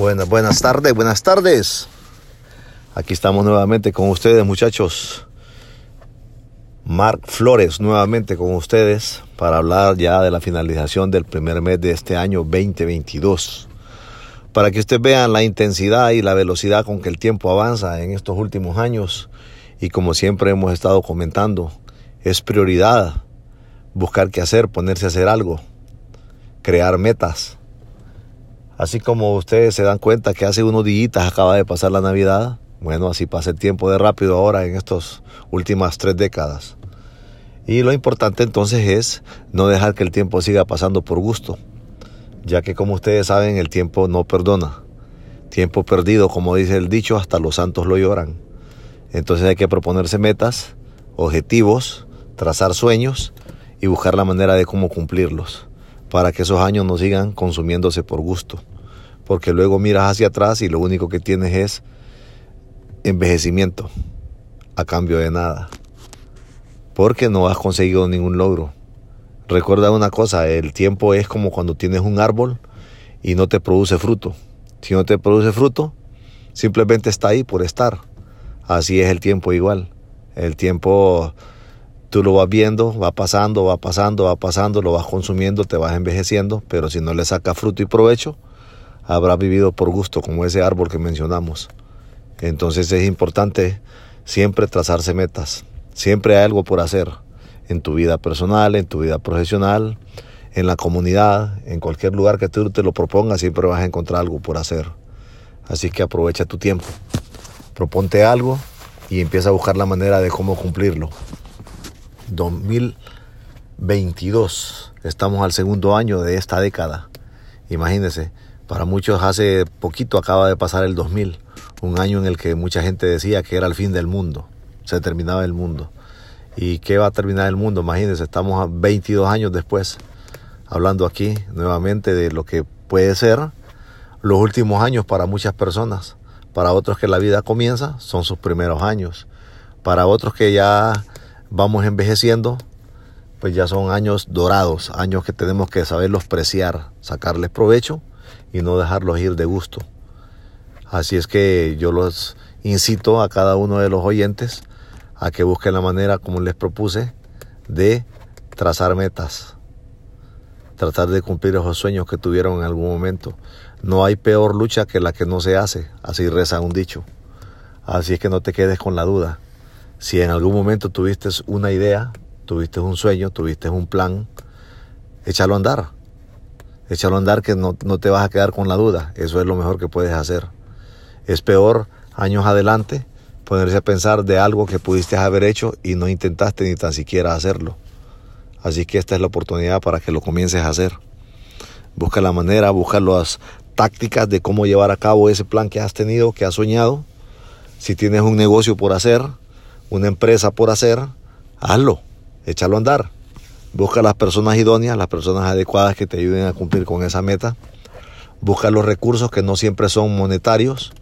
Buenas, buenas tardes, buenas tardes. Aquí estamos nuevamente con ustedes, muchachos. Mark Flores nuevamente con ustedes para hablar ya de la finalización del primer mes de este año 2022. Para que ustedes vean la intensidad y la velocidad con que el tiempo avanza en estos últimos años y como siempre hemos estado comentando, es prioridad buscar qué hacer, ponerse a hacer algo, crear metas. Así como ustedes se dan cuenta que hace unos días acaba de pasar la Navidad, bueno, así pasa el tiempo de rápido ahora en estas últimas tres décadas. Y lo importante entonces es no dejar que el tiempo siga pasando por gusto, ya que como ustedes saben el tiempo no perdona. Tiempo perdido, como dice el dicho, hasta los santos lo lloran. Entonces hay que proponerse metas, objetivos, trazar sueños y buscar la manera de cómo cumplirlos, para que esos años no sigan consumiéndose por gusto. Porque luego miras hacia atrás y lo único que tienes es envejecimiento a cambio de nada. Porque no has conseguido ningún logro. Recuerda una cosa, el tiempo es como cuando tienes un árbol y no te produce fruto. Si no te produce fruto, simplemente está ahí por estar. Así es el tiempo igual. El tiempo tú lo vas viendo, va pasando, va pasando, va pasando, lo vas consumiendo, te vas envejeciendo, pero si no le sacas fruto y provecho, habrá vivido por gusto como ese árbol que mencionamos. Entonces es importante siempre trazarse metas. Siempre hay algo por hacer en tu vida personal, en tu vida profesional, en la comunidad, en cualquier lugar que tú te lo propongas, siempre vas a encontrar algo por hacer. Así que aprovecha tu tiempo. Proponte algo y empieza a buscar la manera de cómo cumplirlo. 2022. Estamos al segundo año de esta década. Imagínense, para muchos hace poquito acaba de pasar el 2000 un año en el que mucha gente decía que era el fin del mundo, se terminaba el mundo. ¿Y qué va a terminar el mundo? Imagínense, estamos a 22 años después, hablando aquí nuevamente de lo que puede ser los últimos años para muchas personas. Para otros que la vida comienza, son sus primeros años. Para otros que ya vamos envejeciendo, pues ya son años dorados, años que tenemos que saberlos preciar, sacarles provecho y no dejarlos ir de gusto. Así es que yo los incito a cada uno de los oyentes a que busquen la manera, como les propuse, de trazar metas, tratar de cumplir esos sueños que tuvieron en algún momento. No hay peor lucha que la que no se hace, así reza un dicho. Así es que no te quedes con la duda. Si en algún momento tuviste una idea, tuviste un sueño, tuviste un plan, échalo a andar. Échalo a andar que no, no te vas a quedar con la duda. Eso es lo mejor que puedes hacer. Es peor años adelante ponerse a pensar de algo que pudiste haber hecho y no intentaste ni tan siquiera hacerlo. Así que esta es la oportunidad para que lo comiences a hacer. Busca la manera, busca las tácticas de cómo llevar a cabo ese plan que has tenido, que has soñado. Si tienes un negocio por hacer, una empresa por hacer, hazlo, échalo a andar. Busca las personas idóneas, las personas adecuadas que te ayuden a cumplir con esa meta. Busca los recursos que no siempre son monetarios,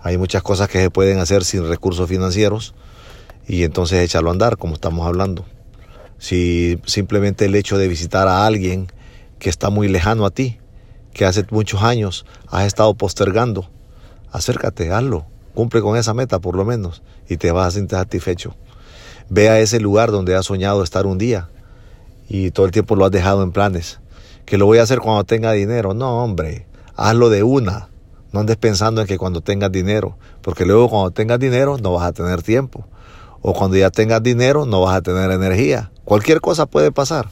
hay muchas cosas que se pueden hacer sin recursos financieros y entonces échalo a andar, como estamos hablando. Si simplemente el hecho de visitar a alguien que está muy lejano a ti, que hace muchos años has estado postergando, acércate, hazlo, cumple con esa meta por lo menos y te vas a sentir satisfecho. Ve a ese lugar donde has soñado estar un día y todo el tiempo lo has dejado en planes. Que lo voy a hacer cuando tenga dinero. No, hombre, hazlo de una. No andes pensando en que cuando tengas dinero, porque luego cuando tengas dinero no vas a tener tiempo. O cuando ya tengas dinero no vas a tener energía. Cualquier cosa puede pasar.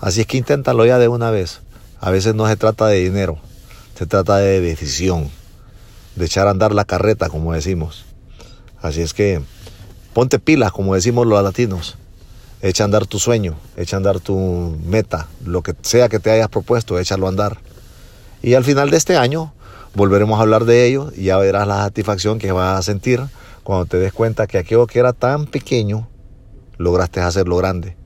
Así es que inténtalo ya de una vez. A veces no se trata de dinero, se trata de decisión, de echar a andar la carreta, como decimos. Así es que ponte pilas, como decimos los latinos. Echa a andar tu sueño, echa a andar tu meta, lo que sea que te hayas propuesto, échalo a andar. Y al final de este año volveremos a hablar de ello y ya verás la satisfacción que vas a sentir cuando te des cuenta que aquello que era tan pequeño, lograste hacerlo grande.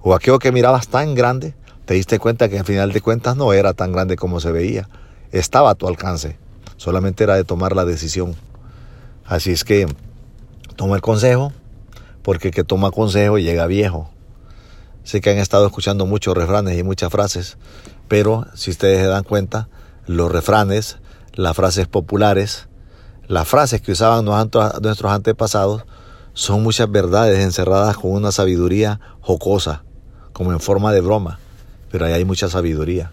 O aquello que mirabas tan grande, te diste cuenta que al final de cuentas no era tan grande como se veía. Estaba a tu alcance. Solamente era de tomar la decisión. Así es que toma el consejo, porque el que toma consejo llega viejo. Sé que han estado escuchando muchos refranes y muchas frases, pero si ustedes se dan cuenta, los refranes las frases populares, las frases que usaban nuestros antepasados, son muchas verdades encerradas con una sabiduría jocosa, como en forma de broma, pero ahí hay mucha sabiduría.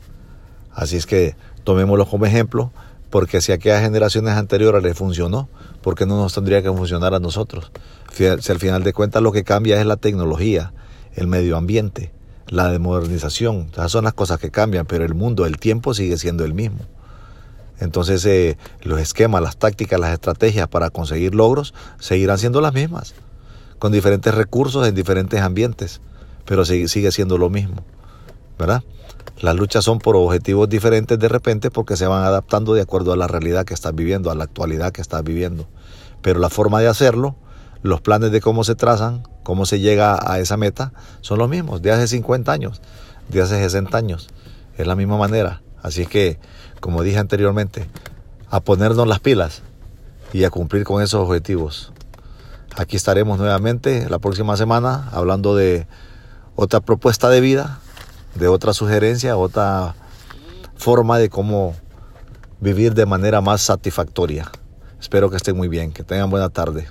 Así es que tomémoslo como ejemplo, porque si a aquellas generaciones anteriores les funcionó, ¿por qué no nos tendría que funcionar a nosotros? Si al final de cuentas lo que cambia es la tecnología, el medio ambiente, la modernización, esas son las cosas que cambian, pero el mundo, el tiempo sigue siendo el mismo. Entonces eh, los esquemas, las tácticas, las estrategias para conseguir logros seguirán siendo las mismas, con diferentes recursos en diferentes ambientes, pero sigue, sigue siendo lo mismo, Las luchas son por objetivos diferentes de repente porque se van adaptando de acuerdo a la realidad que estás viviendo, a la actualidad que estás viviendo. Pero la forma de hacerlo, los planes de cómo se trazan, cómo se llega a esa meta, son los mismos, de hace 50 años, de hace 60 años. Es la misma manera. Así que, como dije anteriormente, a ponernos las pilas y a cumplir con esos objetivos. Aquí estaremos nuevamente la próxima semana hablando de otra propuesta de vida de otra sugerencia, otra forma de cómo vivir de manera más satisfactoria. Espero que estén muy bien, que tengan buena tarde.